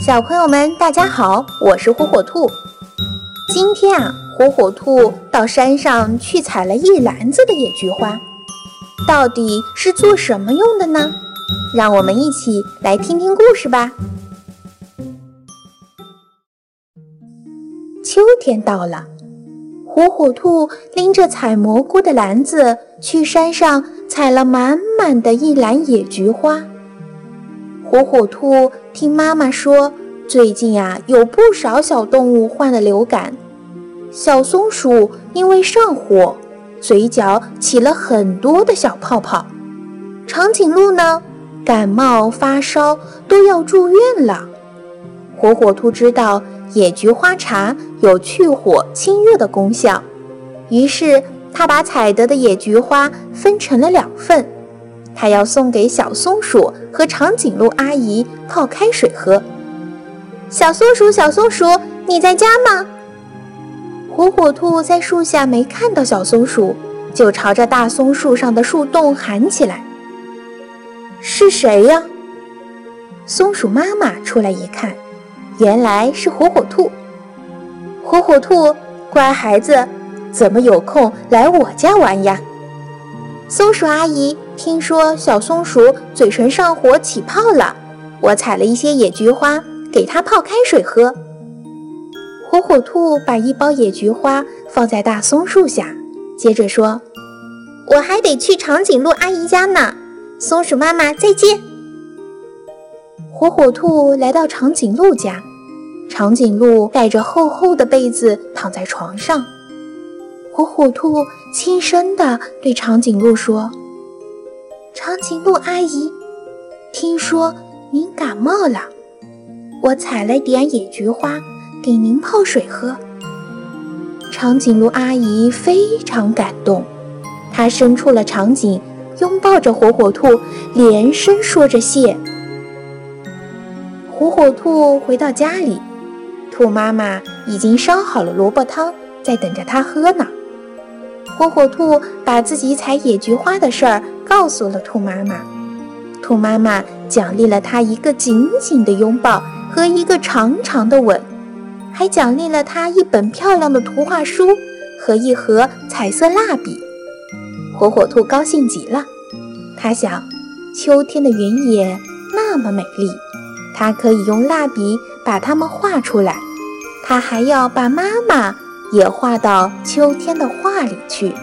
小朋友们，大家好，我是火火兔。今天啊，火火兔到山上去采了一篮子的野菊花，到底是做什么用的呢？让我们一起来听听故事吧。秋天到了，火火兔拎着采蘑菇的篮子去山上采了满满的一篮野菊花。火火兔听妈妈说，最近呀有不少小动物患了流感。小松鼠因为上火，嘴角起了很多的小泡泡。长颈鹿呢，感冒发烧都要住院了。火火兔知道野菊花茶有去火清热的功效，于是他把采得的野菊花分成了两份。他要送给小松鼠和长颈鹿阿姨泡开水喝。小松鼠，小松鼠，你在家吗？火火兔在树下没看到小松鼠，就朝着大松树上的树洞喊起来：“是谁呀？”松鼠妈妈出来一看，原来是火火兔。火火兔，乖孩子，怎么有空来我家玩呀？松鼠阿姨。听说小松鼠嘴唇上火起泡了，我采了一些野菊花给它泡开水喝。火火兔把一包野菊花放在大松树下，接着说：“我还得去长颈鹿阿姨家呢。”松鼠妈妈再见。火火兔来到长颈鹿家，长颈鹿盖着厚厚的被子躺在床上。火火兔轻声地对长颈鹿说。长颈鹿阿姨，听说您感冒了，我采了点野菊花给您泡水喝。长颈鹿阿姨非常感动，她伸出了长颈，拥抱着火火兔，连声说着谢。火火兔回到家里，兔妈妈已经烧好了萝卜汤，在等着它喝呢。火火兔把自己采野菊花的事儿告诉了兔妈妈，兔妈妈奖励了它一个紧紧的拥抱和一个长长的吻，还奖励了它一本漂亮的图画书和一盒彩色蜡笔。火火兔高兴极了，它想，秋天的原野那么美丽，它可以用蜡笔把它们画出来，它还要把妈妈。也画到秋天的画里去。